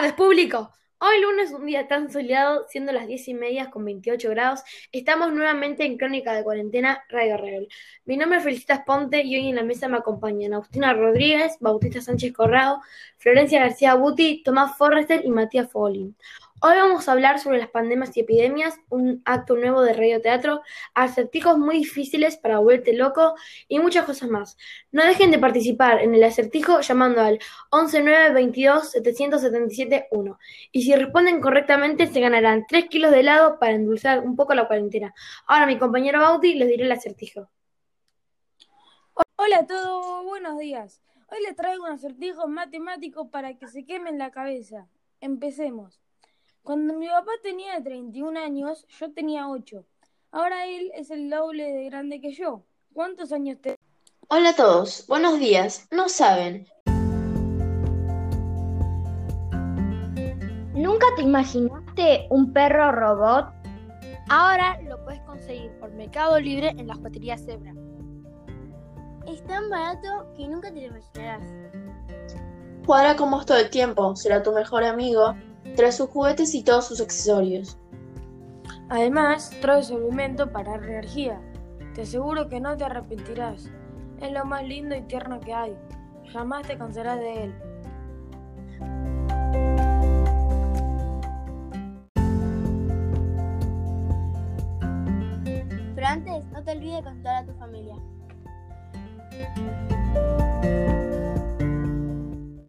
tardes, público. Hoy lunes, un día tan soleado, siendo las diez y media con 28 grados, estamos nuevamente en Crónica de Cuarentena Radio Real. Mi nombre es Felicitas Ponte y hoy en la mesa me acompañan Agustina Rodríguez, Bautista Sánchez Corrado, Florencia García Buti, Tomás Forrester y Matías Folin. Hoy vamos a hablar sobre las pandemias y epidemias, un acto nuevo de Radio Teatro, acertijos muy difíciles para volverte loco y muchas cosas más. No dejen de participar en el acertijo llamando al 11922 777 1 y si responden correctamente se ganarán 3 kilos de helado para endulzar un poco la cuarentena. Ahora mi compañero Bauti les diré el acertijo. Hola a todos, buenos días. Hoy les traigo un acertijo matemático para que se quemen la cabeza. Empecemos. Cuando mi papá tenía 31 años, yo tenía 8. Ahora él es el doble de grande que yo. ¿Cuántos años te... Hola a todos, buenos días. No saben. ¿Nunca te imaginaste un perro robot? Ahora lo puedes conseguir por Mercado Libre en las baterías Zebra. Es tan barato que nunca te lo imaginarás. Jugará con vos todo el tiempo, será tu mejor amigo trae sus juguetes y todos sus accesorios. Además, trae su alimento para energía. Te aseguro que no te arrepentirás. Es lo más lindo y tierno que hay. Jamás te cansarás de él. Pero antes, no te olvides de contar a tu familia.